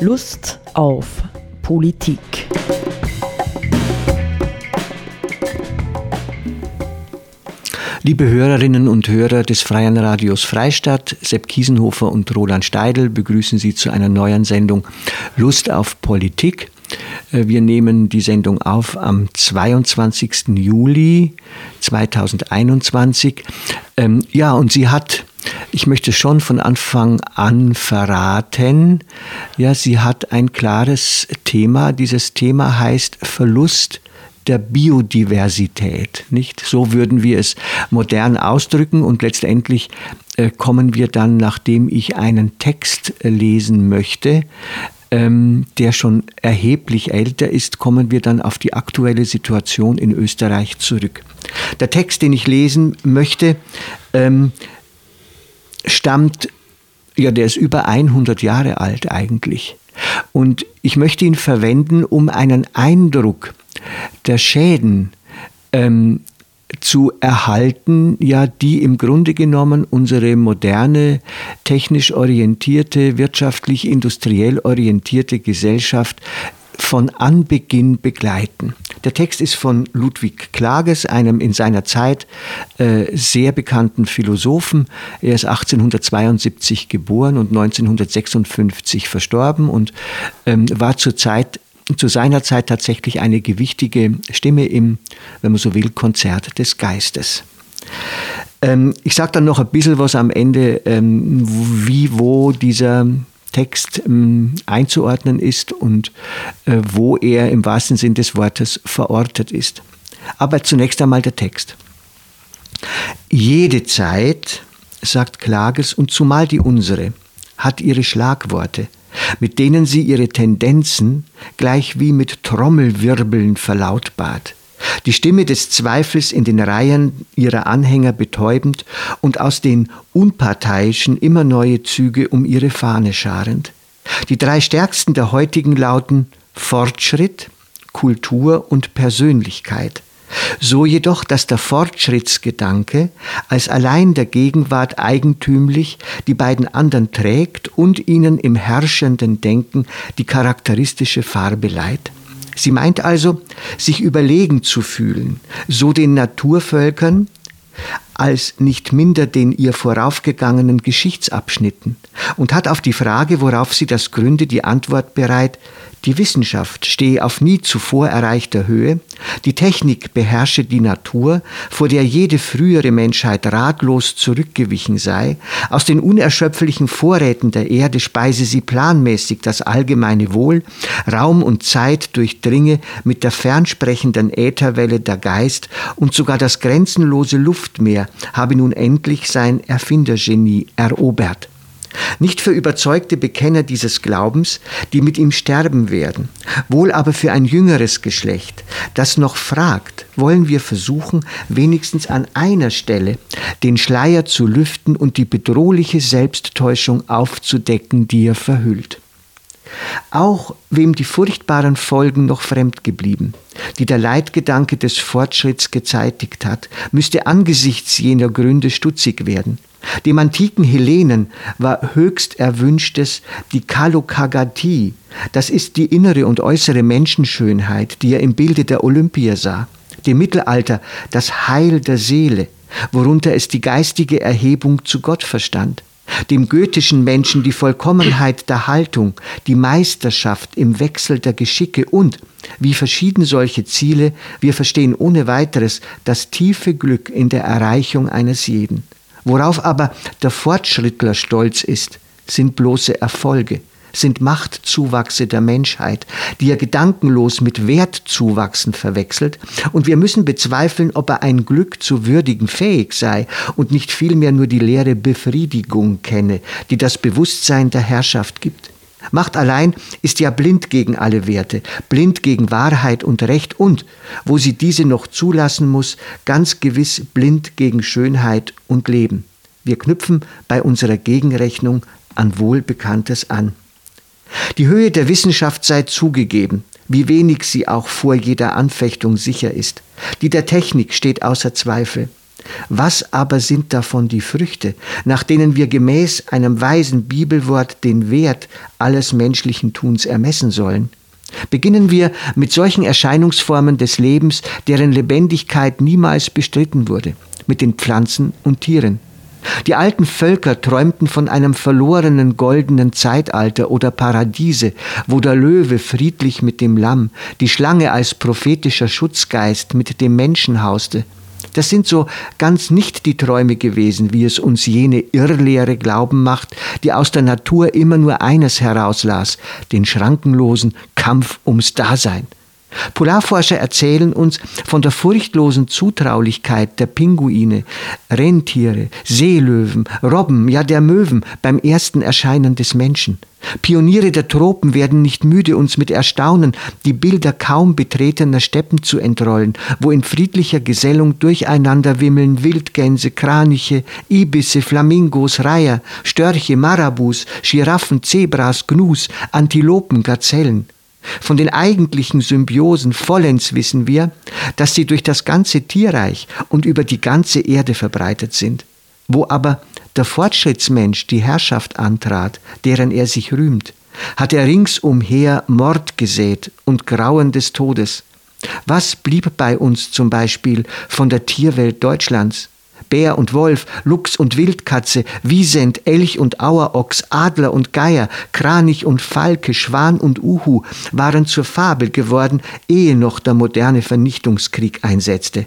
Lust auf Politik. Liebe Hörerinnen und Hörer des Freien Radios Freistadt, Sepp Kiesenhofer und Roland Steidl begrüßen Sie zu einer neuen Sendung Lust auf Politik. Äh, wir nehmen die Sendung auf am 22. Juli 2021. Ähm, ja, und sie hat ich möchte schon von Anfang an verraten, ja, sie hat ein klares Thema. Dieses Thema heißt Verlust der Biodiversität. Nicht? So würden wir es modern ausdrücken und letztendlich äh, kommen wir dann, nachdem ich einen Text äh, lesen möchte, ähm, der schon erheblich älter ist, kommen wir dann auf die aktuelle Situation in Österreich zurück. Der Text, den ich lesen möchte, ähm, stammt, ja, der ist über 100 Jahre alt eigentlich. Und ich möchte ihn verwenden, um einen Eindruck der Schäden ähm, zu erhalten, ja, die im Grunde genommen unsere moderne, technisch orientierte, wirtschaftlich, industriell orientierte Gesellschaft von Anbeginn begleiten. Der Text ist von Ludwig Klages, einem in seiner Zeit äh, sehr bekannten Philosophen. Er ist 1872 geboren und 1956 verstorben und ähm, war zur Zeit zu seiner Zeit tatsächlich eine gewichtige Stimme im, wenn man so will, Konzert des Geistes. Ähm, ich sage dann noch ein bisschen was am Ende, ähm, wie, wo dieser Text ähm, einzuordnen ist und äh, wo er im wahrsten Sinn des Wortes verortet ist. Aber zunächst einmal der Text. Jede Zeit, sagt Klages, und zumal die unsere, hat ihre Schlagworte, mit denen sie ihre Tendenzen gleich wie mit Trommelwirbeln verlautbart die Stimme des Zweifels in den Reihen ihrer Anhänger betäubend und aus den Unparteiischen immer neue Züge um ihre Fahne scharend. Die drei stärksten der heutigen lauten Fortschritt, Kultur und Persönlichkeit. So jedoch, dass der Fortschrittsgedanke als allein der Gegenwart eigentümlich die beiden anderen trägt und ihnen im herrschenden Denken die charakteristische Farbe leiht. Sie meint also, sich überlegen zu fühlen, so den Naturvölkern als nicht minder den ihr voraufgegangenen Geschichtsabschnitten und hat auf die Frage, worauf sie das gründe, die Antwort bereit, die Wissenschaft stehe auf nie zuvor erreichter Höhe, die Technik beherrsche die Natur, vor der jede frühere Menschheit ratlos zurückgewichen sei, aus den unerschöpflichen Vorräten der Erde speise sie planmäßig das allgemeine Wohl, Raum und Zeit durchdringe mit der fernsprechenden Ätherwelle der Geist und sogar das grenzenlose Luftmeer habe nun endlich sein Erfindergenie erobert. Nicht für überzeugte Bekenner dieses Glaubens, die mit ihm sterben werden, wohl aber für ein jüngeres Geschlecht, das noch fragt, wollen wir versuchen, wenigstens an einer Stelle den Schleier zu lüften und die bedrohliche Selbsttäuschung aufzudecken, die er verhüllt. Auch wem die furchtbaren Folgen noch fremd geblieben, die der Leitgedanke des Fortschritts gezeitigt hat, müsste angesichts jener Gründe stutzig werden. Dem antiken Hellenen war höchst erwünschtes die Kalokagatie, das ist die innere und äußere Menschenschönheit, die er im Bilde der Olympia sah. Dem Mittelalter das Heil der Seele, worunter es die geistige Erhebung zu Gott verstand. Dem goethischen Menschen die Vollkommenheit der Haltung, die Meisterschaft im Wechsel der Geschicke und, wie verschieden solche Ziele, wir verstehen ohne weiteres das tiefe Glück in der Erreichung eines jeden. Worauf aber der Fortschrittler stolz ist, sind bloße Erfolge, sind Machtzuwachse der Menschheit, die er gedankenlos mit Wertzuwachsen verwechselt, und wir müssen bezweifeln, ob er ein Glück zu würdigen fähig sei und nicht vielmehr nur die leere Befriedigung kenne, die das Bewusstsein der Herrschaft gibt. Macht allein ist ja blind gegen alle Werte, blind gegen Wahrheit und Recht und, wo sie diese noch zulassen muss, ganz gewiss blind gegen Schönheit und Leben. Wir knüpfen bei unserer Gegenrechnung an Wohlbekanntes an. Die Höhe der Wissenschaft sei zugegeben, wie wenig sie auch vor jeder Anfechtung sicher ist. Die der Technik steht außer Zweifel. Was aber sind davon die Früchte, nach denen wir gemäß einem weisen Bibelwort den Wert alles menschlichen Tuns ermessen sollen? Beginnen wir mit solchen Erscheinungsformen des Lebens, deren Lebendigkeit niemals bestritten wurde, mit den Pflanzen und Tieren. Die alten Völker träumten von einem verlorenen goldenen Zeitalter oder Paradiese, wo der Löwe friedlich mit dem Lamm, die Schlange als prophetischer Schutzgeist mit dem Menschen hauste. Das sind so ganz nicht die Träume gewesen, wie es uns jene irrlehre Glauben macht, die aus der Natur immer nur eines herauslas, den schrankenlosen Kampf ums Dasein. Polarforscher erzählen uns von der furchtlosen Zutraulichkeit der Pinguine, Rentiere, Seelöwen, Robben, ja der Möwen beim ersten Erscheinen des Menschen. Pioniere der Tropen werden nicht müde, uns mit Erstaunen die Bilder kaum betretener Steppen zu entrollen, wo in friedlicher Gesellung durcheinander wimmeln Wildgänse, Kraniche, Ibisse, Flamingos, Reiher, Störche, Marabus, Giraffen, Zebras, Gnus, Antilopen, Gazellen. Von den eigentlichen Symbiosen vollends wissen wir, dass sie durch das ganze Tierreich und über die ganze Erde verbreitet sind. Wo aber der Fortschrittsmensch die Herrschaft antrat, deren er sich rühmt, hat er ringsumher Mord gesät und Grauen des Todes. Was blieb bei uns zum Beispiel von der Tierwelt Deutschlands? Bär und Wolf, Luchs und Wildkatze, Wiesent, Elch und Auerochs, Adler und Geier, Kranich und Falke, Schwan und Uhu waren zur Fabel geworden, ehe noch der moderne Vernichtungskrieg einsetzte.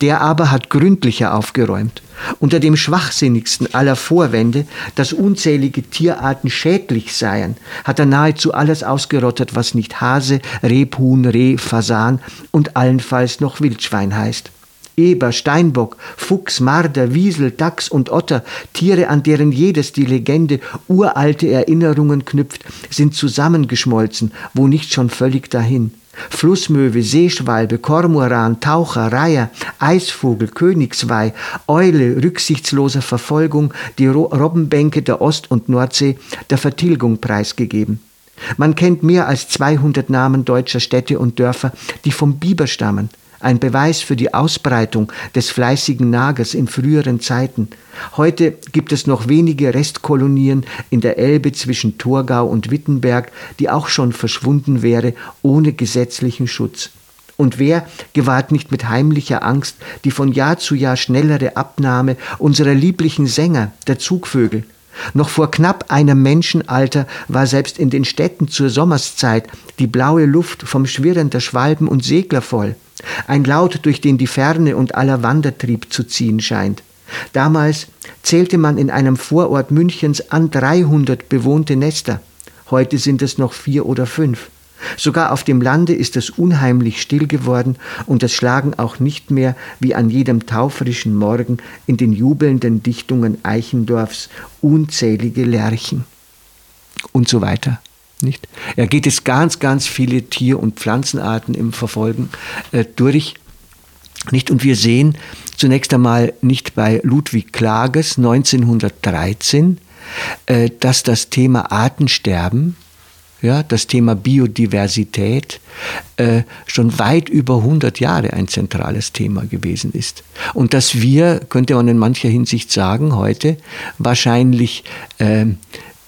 Der aber hat gründlicher aufgeräumt. Unter dem schwachsinnigsten aller Vorwände, dass unzählige Tierarten schädlich seien, hat er nahezu alles ausgerottet, was nicht Hase, Rebhuhn, Reh, Fasan und allenfalls noch Wildschwein heißt. Eber, Steinbock, Fuchs, Marder, Wiesel, Dachs und Otter, Tiere, an deren jedes die Legende uralte Erinnerungen knüpft, sind zusammengeschmolzen, wo nicht schon völlig dahin. Flussmöwe, Seeschwalbe, Kormoran, Taucher, Reiher, Eisvogel, Königsweih, Eule rücksichtsloser Verfolgung, die Robbenbänke der Ost- und Nordsee der Vertilgung preisgegeben. Man kennt mehr als 200 Namen deutscher Städte und Dörfer, die vom Biber stammen ein Beweis für die Ausbreitung des fleißigen Nagers in früheren Zeiten. Heute gibt es noch wenige Restkolonien in der Elbe zwischen Thurgau und Wittenberg, die auch schon verschwunden wäre ohne gesetzlichen Schutz. Und wer gewahrt nicht mit heimlicher Angst die von Jahr zu Jahr schnellere Abnahme unserer lieblichen Sänger, der Zugvögel? Noch vor knapp einem Menschenalter war selbst in den Städten zur Sommerszeit die blaue Luft vom Schwirren der Schwalben und Segler voll. Ein Laut, durch den die Ferne und aller Wandertrieb zu ziehen scheint. Damals zählte man in einem Vorort Münchens an 300 bewohnte Nester. Heute sind es noch vier oder fünf. Sogar auf dem Lande ist es unheimlich still geworden und es schlagen auch nicht mehr wie an jedem taufrischen Morgen in den jubelnden Dichtungen Eichendorfs unzählige Lerchen. Und so weiter. Nicht? Er geht es ganz, ganz viele Tier- und Pflanzenarten im Verfolgen äh, durch. Nicht? Und wir sehen zunächst einmal nicht bei Ludwig Klages 1913, äh, dass das Thema Artensterben, ja, das Thema Biodiversität äh, schon weit über 100 Jahre ein zentrales Thema gewesen ist. Und dass wir, könnte man in mancher Hinsicht sagen, heute wahrscheinlich äh,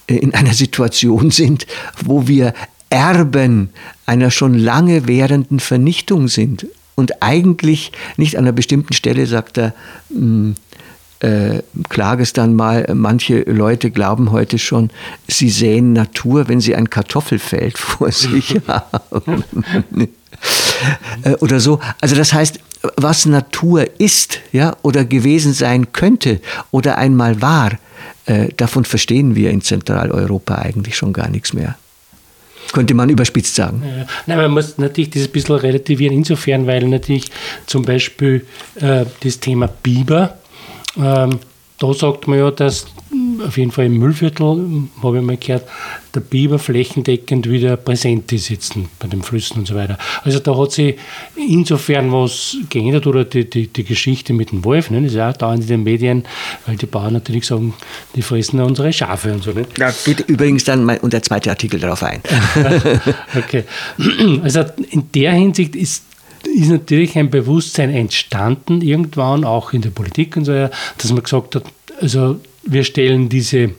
in einer Situation sind, wo wir Erben einer schon lange währenden Vernichtung sind. Und eigentlich nicht an einer bestimmten Stelle, sagt er, mh, äh, Klages dann mal, manche Leute glauben heute schon, sie sehen Natur, wenn sie ein Kartoffelfeld vor sich haben. äh, oder so. Also das heißt, was Natur ist, ja, oder gewesen sein könnte oder einmal war, äh, davon verstehen wir in Zentraleuropa eigentlich schon gar nichts mehr. Könnte man überspitzt sagen. Ja, nein, man muss natürlich das ein bisschen relativieren, insofern, weil natürlich zum Beispiel äh, das Thema Biber, ähm, da sagt man ja, dass auf jeden Fall im Müllviertel, habe ich mal gehört, der Biber flächendeckend wieder präsent ist jetzt bei den Flüssen und so weiter. Also da hat sich insofern was geändert oder die, die, die Geschichte mit dem Wolf, ne, das ist ja auch da in den Medien, weil die Bauern natürlich sagen, die fressen unsere Schafe und so. Ne? Da geht übrigens dann mal unser zweiter Artikel darauf ein. okay. Also in der Hinsicht ist ist natürlich ein Bewusstsein entstanden, irgendwann auch in der Politik und so, dass man gesagt hat, also wir stellen diese,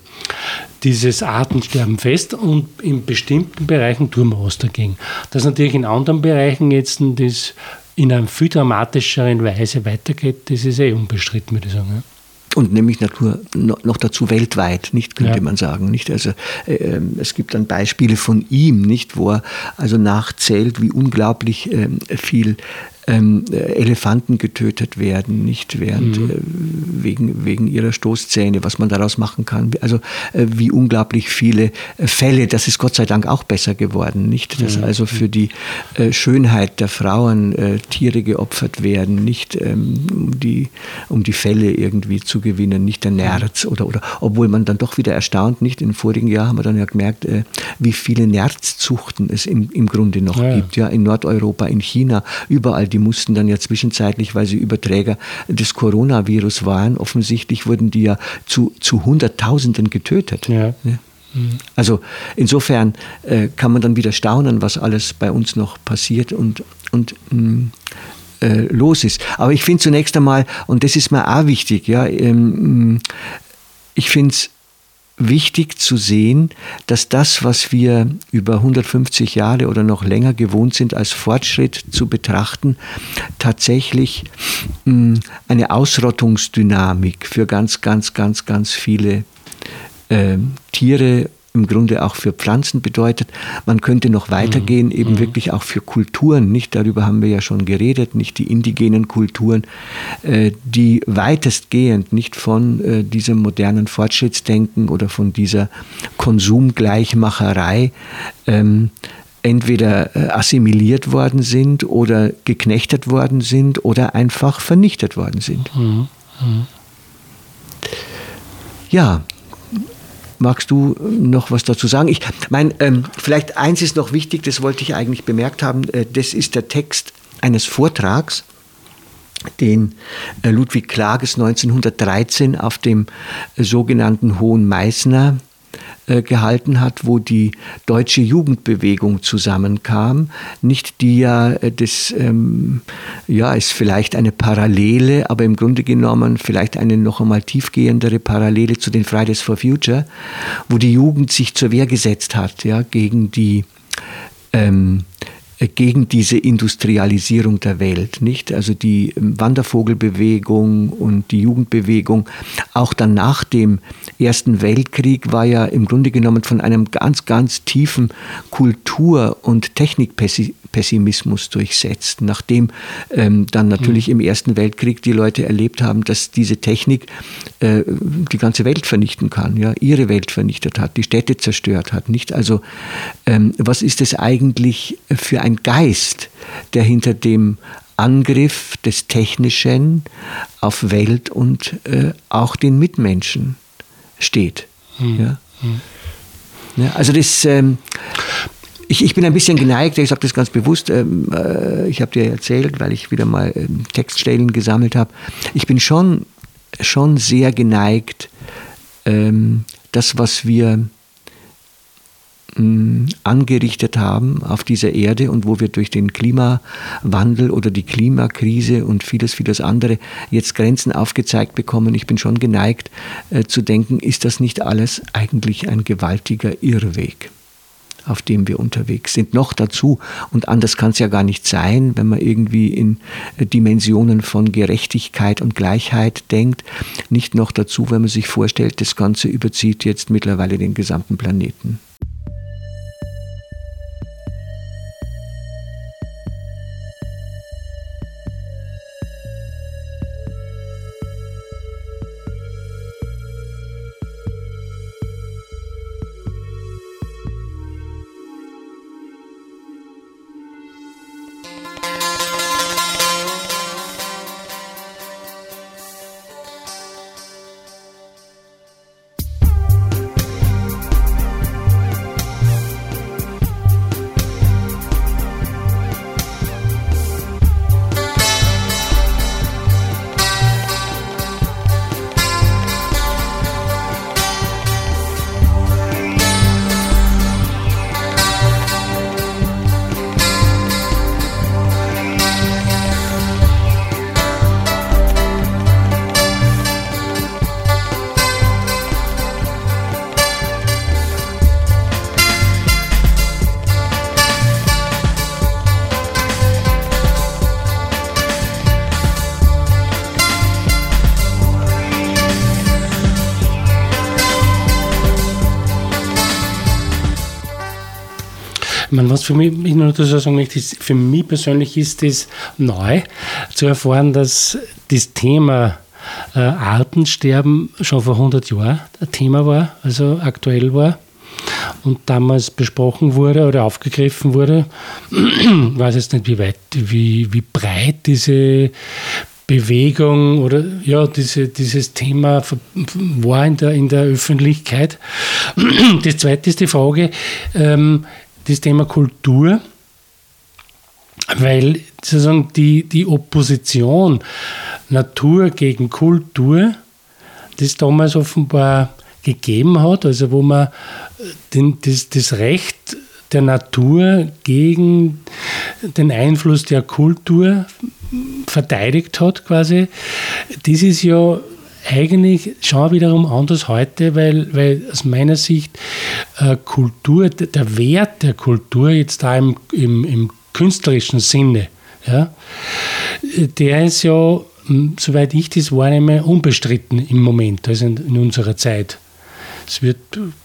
dieses Artensterben fest und in bestimmten Bereichen tun wir was dagegen. Dass natürlich in anderen Bereichen jetzt das in einer viel dramatischeren Weise weitergeht, das ist eh unbestritten, würde ich sagen. Und nämlich Natur noch dazu weltweit, nicht könnte ja. man sagen, nicht? Also äh, ähm, es gibt dann Beispiele von ihm, nicht, wo er also nachzählt, wie unglaublich äh, viel ähm, Elefanten getötet werden, nicht während mhm. äh, wegen, wegen ihrer Stoßzähne, was man daraus machen kann. Also äh, wie unglaublich viele äh, Fälle, das ist Gott sei Dank auch besser geworden, nicht? Dass mhm. also für die äh, Schönheit der Frauen äh, Tiere geopfert werden, nicht ähm, um, die, um die Fälle irgendwie zu gewinnen, nicht der Nerz oder, oder obwohl man dann doch wieder erstaunt, nicht? Im vorigen Jahr haben wir dann ja gemerkt, äh, wie viele Nerzzuchten es im, im Grunde noch ja. gibt, ja, in Nordeuropa, in China, überall die mussten dann ja zwischenzeitlich, weil sie Überträger des Coronavirus waren, offensichtlich wurden die ja zu, zu Hunderttausenden getötet. Ja. Also insofern äh, kann man dann wieder staunen, was alles bei uns noch passiert und, und mh, mm, äh, los ist. Aber ich finde zunächst einmal, und das ist mir auch wichtig, ja, ähm, ich finde es wichtig zu sehen, dass das, was wir über 150 Jahre oder noch länger gewohnt sind, als Fortschritt zu betrachten, tatsächlich hm, eine Ausrottungsdynamik für ganz, ganz, ganz, ganz viele äh, Tiere im Grunde auch für Pflanzen bedeutet. Man könnte noch weitergehen, mhm. eben mhm. wirklich auch für Kulturen, nicht? Darüber haben wir ja schon geredet, nicht die indigenen Kulturen, äh, die weitestgehend nicht von äh, diesem modernen Fortschrittsdenken oder von dieser Konsumgleichmacherei ähm, entweder äh, assimiliert worden sind oder geknechtet worden sind oder einfach vernichtet worden sind. Mhm. Mhm. Ja, Magst du noch was dazu sagen? Ich meine, ähm, vielleicht eins ist noch wichtig, das wollte ich eigentlich bemerkt haben, äh, das ist der Text eines Vortrags, den äh, Ludwig Klages 1913 auf dem äh, sogenannten Hohen Meißner äh, gehalten hat, wo die deutsche Jugendbewegung zusammenkam. Nicht die ja, äh, das ähm, ja, ist vielleicht eine Parallele, aber im Grunde genommen vielleicht eine noch einmal tiefgehendere Parallele zu den Fridays for Future, wo die Jugend sich zur Wehr gesetzt hat, ja, gegen die ähm, gegen diese Industrialisierung der Welt, nicht? Also die Wandervogelbewegung und die Jugendbewegung, auch dann nach dem Ersten Weltkrieg war ja im Grunde genommen von einem ganz, ganz tiefen Kultur- und Technikpessimismus durchsetzt, nachdem ähm, dann natürlich mhm. im Ersten Weltkrieg die Leute erlebt haben, dass diese Technik äh, die ganze Welt vernichten kann, ja, ihre Welt vernichtet hat, die Städte zerstört hat, nicht? Also ähm, was ist es eigentlich für ein Geist, der hinter dem Angriff des Technischen auf Welt und äh, auch den Mitmenschen steht. Hm. Ja? Hm. Ja, also das, ähm, ich, ich bin ein bisschen geneigt, ich sage das ganz bewusst, ähm, äh, ich habe dir erzählt, weil ich wieder mal ähm, Textstellen gesammelt habe, ich bin schon, schon sehr geneigt, ähm, das, was wir angerichtet haben auf dieser Erde und wo wir durch den Klimawandel oder die Klimakrise und vieles, vieles andere jetzt Grenzen aufgezeigt bekommen. Ich bin schon geneigt äh, zu denken, ist das nicht alles eigentlich ein gewaltiger Irrweg? auf dem wir unterwegs sind. Noch dazu, und anders kann es ja gar nicht sein, wenn man irgendwie in äh, Dimensionen von Gerechtigkeit und Gleichheit denkt, nicht noch dazu, wenn man sich vorstellt, das Ganze überzieht jetzt mittlerweile den gesamten Planeten. Meine, was für mich, ich nur dazu sagen möchte, für mich persönlich ist es neu zu erfahren, dass das Thema äh, Artensterben schon vor 100 Jahren ein Thema war, also aktuell war und damals besprochen wurde oder aufgegriffen wurde. Ich weiß jetzt nicht, wie weit, wie, wie breit diese Bewegung oder ja, diese, dieses Thema war in der, in der Öffentlichkeit. Das zweite ist die Frage, ähm, das Thema Kultur, weil sozusagen die, die Opposition Natur gegen Kultur, das damals offenbar gegeben hat, also wo man den, das, das Recht der Natur gegen den Einfluss der Kultur verteidigt hat quasi, das ist ja eigentlich schon wiederum anders heute, weil, weil aus meiner Sicht äh, Kultur, der Wert der Kultur jetzt da im, im, im künstlerischen Sinne, ja, der ist ja, soweit ich das wahrnehme, unbestritten im Moment, also in, in unserer Zeit. Es wird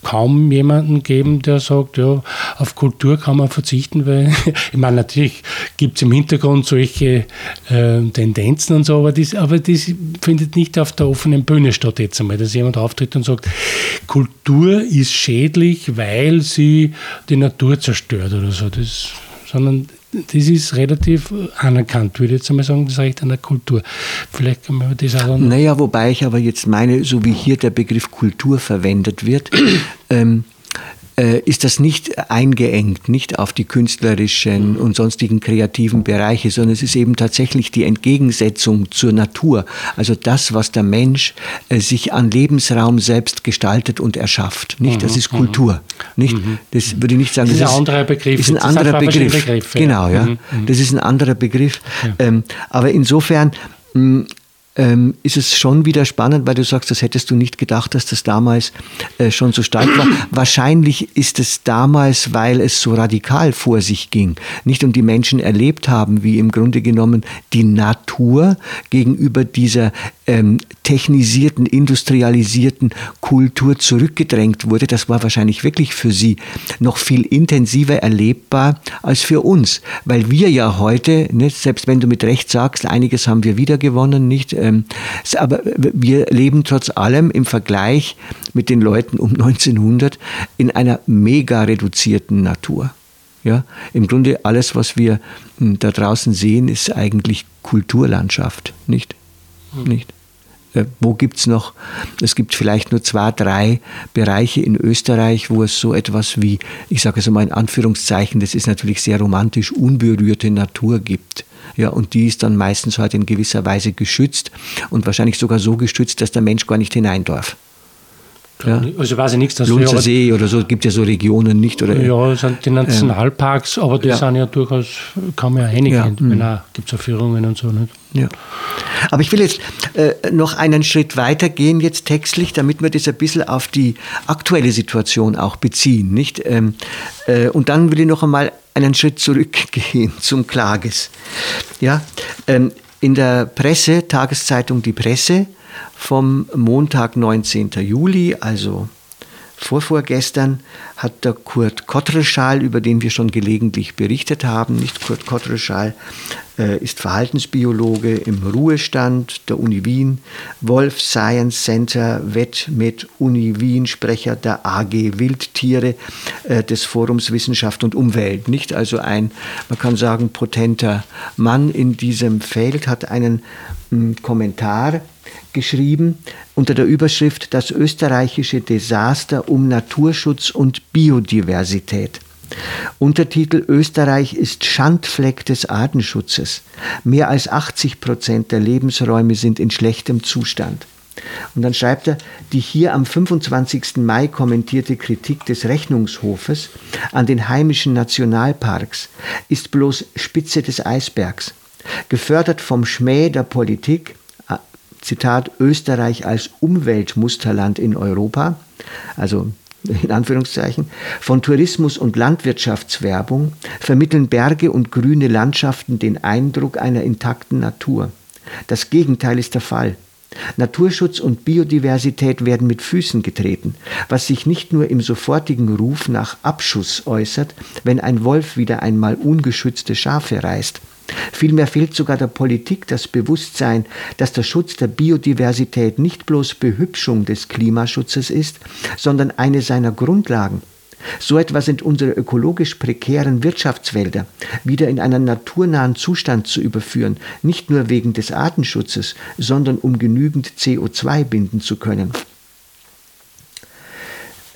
kaum jemanden geben, der sagt, ja, auf Kultur kann man verzichten, weil ich meine, natürlich gibt es im Hintergrund solche äh, Tendenzen und so, aber das, aber das findet nicht auf der offenen Bühne statt jetzt einmal, dass jemand auftritt und sagt, Kultur ist schädlich, weil sie die Natur zerstört oder so. Das, sondern das ist relativ anerkannt, würde ich jetzt einmal sagen, das Recht an der Kultur. Vielleicht kann man das auch. Naja, wobei ich aber jetzt meine, so wie hier der Begriff Kultur verwendet wird, ähm, äh, ist das nicht eingeengt, nicht auf die künstlerischen und sonstigen kreativen Bereiche, sondern es ist eben tatsächlich die Entgegensetzung zur Natur. Also das, was der Mensch äh, sich an Lebensraum selbst gestaltet und erschafft. Nicht? Das mhm, ist Kultur. Mhm. Nicht? Mhm. Das würde ich nicht sagen. Das ist ein anderer Begriff. Ist ein anderer Begriff. Genau, ja. Das ist ein anderer Begriff. Aber insofern hm, ähm, ist es schon wieder spannend, weil du sagst, das hättest du nicht gedacht, dass das damals äh, schon so stark war. Wahrscheinlich ist es damals, weil es so radikal vor sich ging. Nicht und die Menschen erlebt haben, wie im Grunde genommen die Natur gegenüber dieser ähm, technisierten, industrialisierten Kultur zurückgedrängt wurde. Das war wahrscheinlich wirklich für sie noch viel intensiver erlebbar als für uns, weil wir ja heute, ne, selbst wenn du mit Recht sagst, einiges haben wir wiedergewonnen, nicht? Ähm, aber wir leben trotz allem im Vergleich mit den Leuten um 1900 in einer mega reduzierten Natur. Ja, Im Grunde alles, was wir hm, da draußen sehen, ist eigentlich Kulturlandschaft, nicht? Hm. nicht? Äh, wo gibt es noch? Es gibt vielleicht nur zwei, drei Bereiche in Österreich, wo es so etwas wie, ich sage es mal in Anführungszeichen, das ist natürlich sehr romantisch, unberührte Natur gibt. Ja, und die ist dann meistens halt in gewisser Weise geschützt und wahrscheinlich sogar so geschützt, dass der Mensch gar nicht hinein darf. Ja. Also weiß ich nichts, dass Lunzer See oder so, gibt ja so Regionen nicht. Oder, ja, das sind die Nationalparks, ähm, aber die ja. sind ja durchaus, kann man ja einige, ja. Mhm. gibt es auch Führungen und so. Nicht? Ja. Aber ich will jetzt äh, noch einen Schritt weiter gehen, jetzt textlich, damit wir das ein bisschen auf die aktuelle Situation auch beziehen. Nicht? Ähm, äh, und dann will ich noch einmal einen Schritt zurückgehen zum Klages. Ja, ähm, in der Presse, Tageszeitung Die Presse, vom Montag, 19. Juli, also vorvorgestern, hat der Kurt Kottreschal, über den wir schon gelegentlich berichtet haben, nicht Kurt Kottreschal, äh, ist Verhaltensbiologe im Ruhestand der Uni Wien, Wolf Science Center, Wett mit Uni Wien, Sprecher der AG Wildtiere äh, des Forums Wissenschaft und Umwelt. Nicht also ein, man kann sagen, potenter Mann in diesem Feld, hat einen hm, Kommentar geschrieben unter der Überschrift Das österreichische Desaster um Naturschutz und Biodiversität. Untertitel Österreich ist Schandfleck des Artenschutzes. Mehr als 80 Prozent der Lebensräume sind in schlechtem Zustand. Und dann schreibt er, die hier am 25. Mai kommentierte Kritik des Rechnungshofes an den heimischen Nationalparks ist bloß Spitze des Eisbergs. Gefördert vom Schmäh der Politik Zitat, Österreich als Umweltmusterland in Europa, also in Anführungszeichen, von Tourismus und Landwirtschaftswerbung vermitteln Berge und grüne Landschaften den Eindruck einer intakten Natur. Das Gegenteil ist der Fall. Naturschutz und Biodiversität werden mit Füßen getreten, was sich nicht nur im sofortigen Ruf nach Abschuss äußert, wenn ein Wolf wieder einmal ungeschützte Schafe reißt. Vielmehr fehlt sogar der Politik das Bewusstsein, dass der Schutz der Biodiversität nicht bloß Behübschung des Klimaschutzes ist, sondern eine seiner Grundlagen. So etwa sind unsere ökologisch prekären Wirtschaftswälder wieder in einen naturnahen Zustand zu überführen, nicht nur wegen des Artenschutzes, sondern um genügend CO2 binden zu können.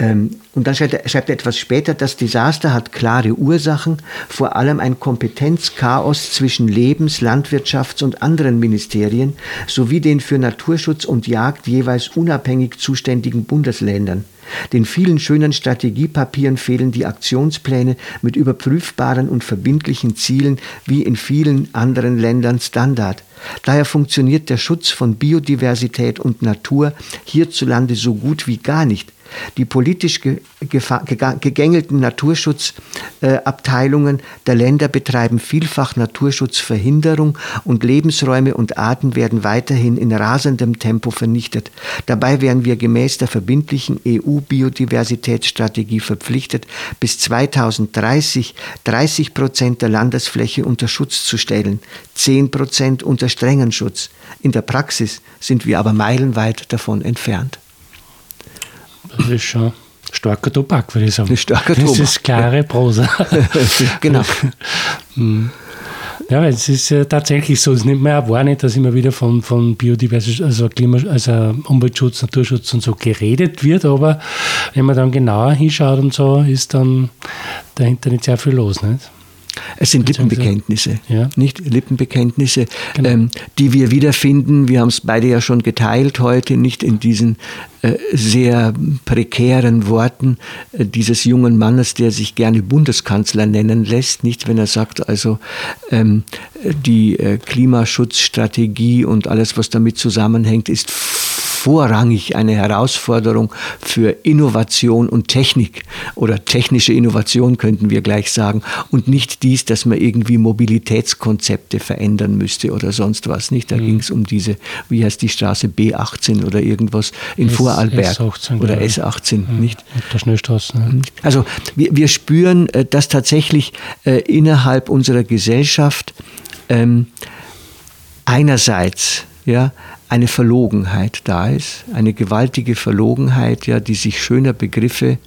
Ähm, und dann schreibt er, schreibt er, etwas später, das Desaster hat klare Ursachen, vor allem ein Kompetenzchaos zwischen Lebens-, Landwirtschafts- und anderen Ministerien sowie den für Naturschutz und Jagd jeweils unabhängig zuständigen Bundesländern. Den vielen schönen Strategiepapieren fehlen die Aktionspläne mit überprüfbaren und verbindlichen Zielen wie in vielen anderen Ländern Standard. Daher funktioniert der Schutz von Biodiversität und Natur hierzulande so gut wie gar nicht. Die politisch gegängelten Naturschutzabteilungen der Länder betreiben vielfach Naturschutzverhinderung und Lebensräume und Arten werden weiterhin in rasendem Tempo vernichtet. Dabei wären wir gemäß der verbindlichen EU-Biodiversitätsstrategie verpflichtet, bis 2030 30 Prozent der Landesfläche unter Schutz zu stellen, 10 Prozent unter strengen Schutz. In der Praxis sind wir aber meilenweit davon entfernt. Das ist schon starker Tobak, würde ich sagen. Starker das ist klare Prosa. genau. Hm. Ja, es ist ja tatsächlich so, es nimmt man auch wahr nicht, dass immer wieder von, von Biodiversität, also, Klima, also Umweltschutz, Naturschutz und so geredet wird, aber wenn man dann genauer hinschaut und so, ist dann dahinter nicht sehr viel los. Nicht? Es sind Lippenbekenntnisse, ja. nicht Lippenbekenntnisse, genau. ähm, die wir wiederfinden. Wir haben es beide ja schon geteilt heute, nicht in diesen äh, sehr prekären Worten äh, dieses jungen Mannes, der sich gerne Bundeskanzler nennen lässt, nicht wenn er sagt, also ähm, die äh, Klimaschutzstrategie und alles, was damit zusammenhängt, ist vorrangig eine Herausforderung für Innovation und Technik oder technische Innovation könnten wir gleich sagen und nicht dies, dass man irgendwie Mobilitätskonzepte verändern müsste oder sonst was. Nicht? Da mhm. ging es um diese, wie heißt die Straße B18 oder irgendwas in S Vorarlberg S18, oder ja. S18, mhm. nicht? Der Schnellstraße. Ne? Also wir, wir spüren, äh, dass tatsächlich äh, innerhalb unserer Gesellschaft ähm, einerseits ja, eine Verlogenheit da ist, eine gewaltige Verlogenheit, ja, die sich schöner Begriffe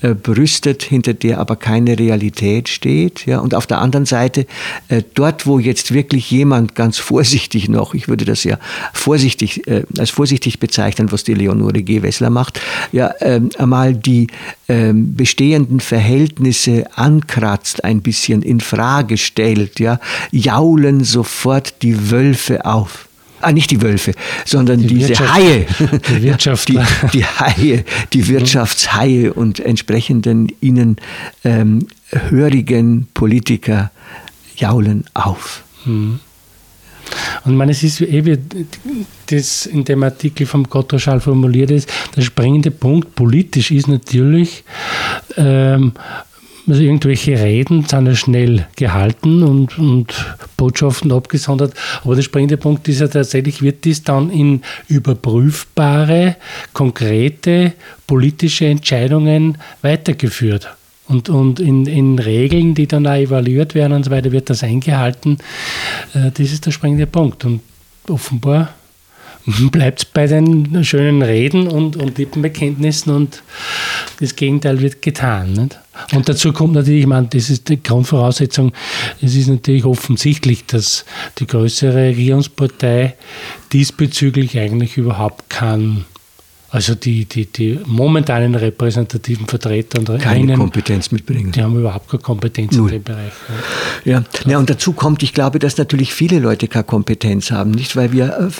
äh, brüstet, hinter der aber keine Realität steht. Ja, und auf der anderen Seite, äh, dort, wo jetzt wirklich jemand ganz vorsichtig noch, ich würde das ja vorsichtig, äh, als vorsichtig bezeichnen, was die Leonore G. Wessler macht, ja, ähm, einmal die ähm, bestehenden Verhältnisse ankratzt, ein bisschen in Frage stellt, ja, jaulen sofort die Wölfe auf ah, nicht die Wölfe, sondern die diese Wirtschaft, Haie, die, Wirtschaft, die, die, Haie, die Wirtschaftshaie und entsprechenden ihnen ähm, hörigen Politiker jaulen auf. Mhm. Und man, es ist eh, wie das in dem Artikel vom Gottroschall formuliert ist, der springende Punkt politisch ist natürlich, ähm, also irgendwelche Reden sind ja schnell gehalten und, und Botschaften abgesondert. Aber der springende Punkt ist ja tatsächlich, wird dies dann in überprüfbare, konkrete politische Entscheidungen weitergeführt. Und, und in, in Regeln, die dann auch evaluiert werden und so weiter, wird das eingehalten. Äh, das ist der springende Punkt. Und offenbar bleibt es bei den schönen Reden und, und Lippenbekenntnissen und das Gegenteil wird getan. Nicht? Und dazu kommt natürlich, ich meine, das ist die Grundvoraussetzung, es ist natürlich offensichtlich, dass die größere Regierungspartei diesbezüglich eigentlich überhaupt keinen also die, die, die momentanen repräsentativen Vertreter und keine Kompetenz mitbringen. Die haben überhaupt keine Kompetenz Null. in dem Bereich. Ja. Ja. ja, und dazu kommt, ich glaube, dass natürlich viele Leute keine Kompetenz haben, nicht? Weil wir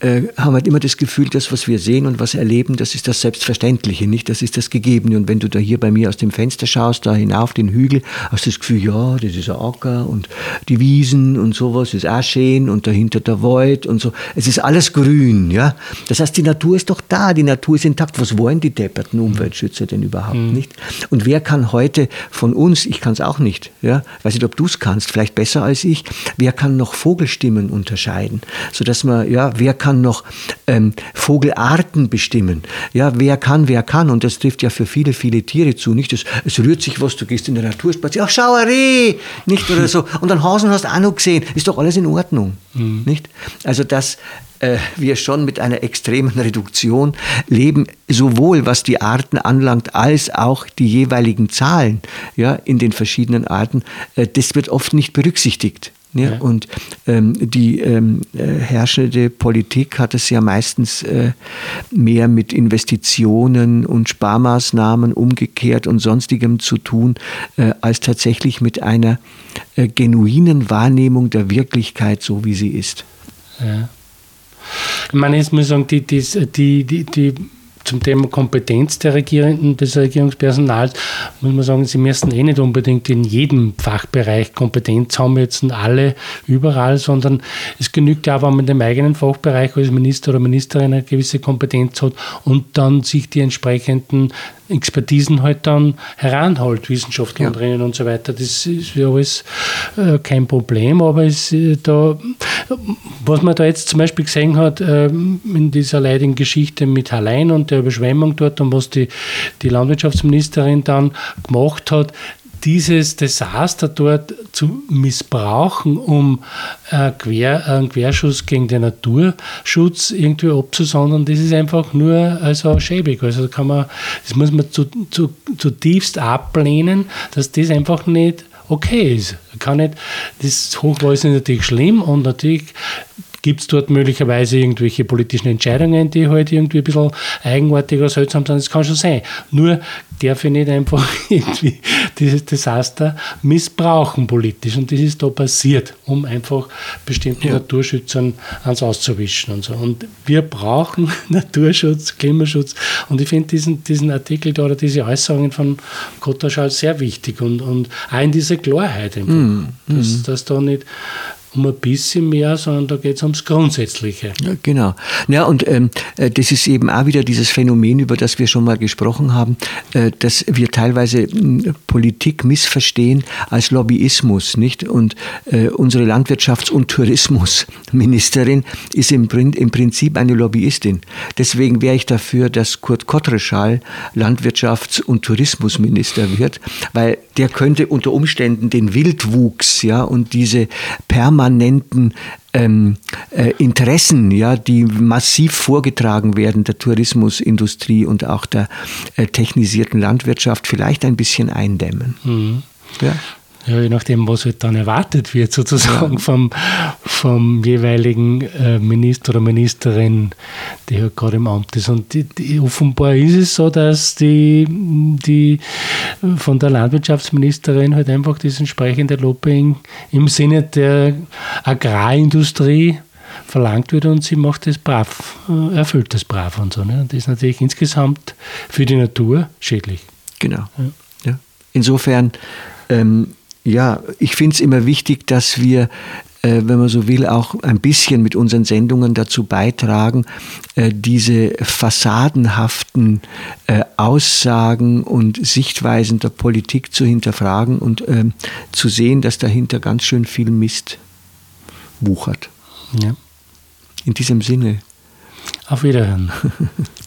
äh, äh, haben halt immer das Gefühl, das, was wir sehen und was erleben, das ist das Selbstverständliche, nicht? Das ist das Gegebene. Und wenn du da hier bei mir aus dem Fenster schaust, da hinauf den Hügel, hast du das Gefühl, ja, das ist ein Acker und die Wiesen und sowas ist auch schön und dahinter der Wald und so. Es ist alles grün, ja. Das heißt, die Natur ist doch da, die die Natur ist intakt. Was wollen die depperten Umweltschützer denn überhaupt mhm. nicht? Und wer kann heute von uns, ich kann es auch nicht, ja, weiß nicht, ob du es kannst, vielleicht besser als ich, wer kann noch Vogelstimmen unterscheiden? Sodass man, ja, wer kann noch ähm, Vogelarten bestimmen? Ja, wer kann, wer kann? Und das trifft ja für viele, viele Tiere zu. Nicht, das, es rührt sich was, du gehst in der Natur spazieren, ach, schau, Reh, nicht oder so. Und dann Hasen hast du auch noch gesehen, ist doch alles in Ordnung. Mhm. Nicht? Also, dass äh, wir schon mit einer extremen Reduktion leben, sowohl was die Arten anlangt, als auch die jeweiligen Zahlen ja, in den verschiedenen Arten. Äh, das wird oft nicht berücksichtigt. Ja, ja. Und ähm, die ähm, äh, herrschende Politik hat es ja meistens äh, mehr mit Investitionen und Sparmaßnahmen umgekehrt und sonstigem zu tun, äh, als tatsächlich mit einer äh, genuinen Wahrnehmung der Wirklichkeit, so wie sie ist. Ja. Ich meine, jetzt muss ich sagen, die, die, die, die zum Thema Kompetenz der Regierenden, des Regierungspersonals, muss man sagen, sie müssen eh nicht unbedingt in jedem Fachbereich Kompetenz haben, jetzt alle überall, sondern es genügt ja, wenn man in dem eigenen Fachbereich als Minister oder Ministerin eine gewisse Kompetenz hat und dann sich die entsprechenden Expertisen halt dann heranholt, Wissenschaftlerinnen ja. und so weiter. Das ist ja alles äh, kein Problem, aber es, äh, da, was man da jetzt zum Beispiel gesehen hat äh, in dieser leidigen Geschichte mit Hallein und der Überschwemmung dort und was die, die Landwirtschaftsministerin dann gemacht hat, dieses Desaster dort zu missbrauchen, um äh, Quer, einen Querschuss gegen den Naturschutz irgendwie abzusondern, das ist einfach nur also schäbig. Also kann man, das muss man zu, zu, zutiefst ablehnen, dass das einfach nicht okay ist. Kann nicht, das Hochwasser ist natürlich schlimm und natürlich Gibt es dort möglicherweise irgendwelche politischen Entscheidungen, die halt irgendwie ein bisschen eigenartig oder seltsam sind? Das kann schon sein. Nur darf ich nicht einfach irgendwie dieses Desaster missbrauchen politisch. Und das ist da passiert, um einfach bestimmten ja. Naturschützern ans Auszuwischen und so. Und wir brauchen Naturschutz, Klimaschutz. Und ich finde diesen, diesen Artikel da oder diese Äußerungen von Kottaschall sehr wichtig und, und auch in dieser Klarheit einfach, mm, dass, mm. dass da nicht um ein bisschen mehr, sondern da geht es ums Grundsätzliche. Ja, genau. Ja, und ähm, äh, das ist eben auch wieder dieses Phänomen, über das wir schon mal gesprochen haben, äh, dass wir teilweise äh, Politik missverstehen als Lobbyismus, nicht? Und äh, unsere Landwirtschafts- und Tourismusministerin ist im, im Prinzip eine Lobbyistin. Deswegen wäre ich dafür, dass Kurt Kottreschall Landwirtschafts- und Tourismusminister wird, weil der könnte unter Umständen den Wildwuchs, ja, und diese permanente permanenten ähm, äh, Interessen, ja, die massiv vorgetragen werden der Tourismusindustrie und auch der äh, technisierten Landwirtschaft vielleicht ein bisschen eindämmen. Mhm. Ja ja, je nachdem, was halt dann erwartet wird, sozusagen vom, vom jeweiligen äh, Minister oder Ministerin, die halt gerade im Amt ist. Und die, die, offenbar ist es so, dass die, die von der Landwirtschaftsministerin halt einfach das entsprechende Lobbying im Sinne der Agrarindustrie verlangt wird und sie macht das brav, äh, erfüllt das brav und so. Ne? Und das ist natürlich insgesamt für die Natur schädlich. Genau. Ja. ja. Insofern ähm, ja, ich finde es immer wichtig, dass wir, äh, wenn man so will, auch ein bisschen mit unseren Sendungen dazu beitragen, äh, diese fassadenhaften äh, Aussagen und Sichtweisen der Politik zu hinterfragen und ähm, zu sehen, dass dahinter ganz schön viel Mist wuchert. Ja. In diesem Sinne. Auf Wiederhören.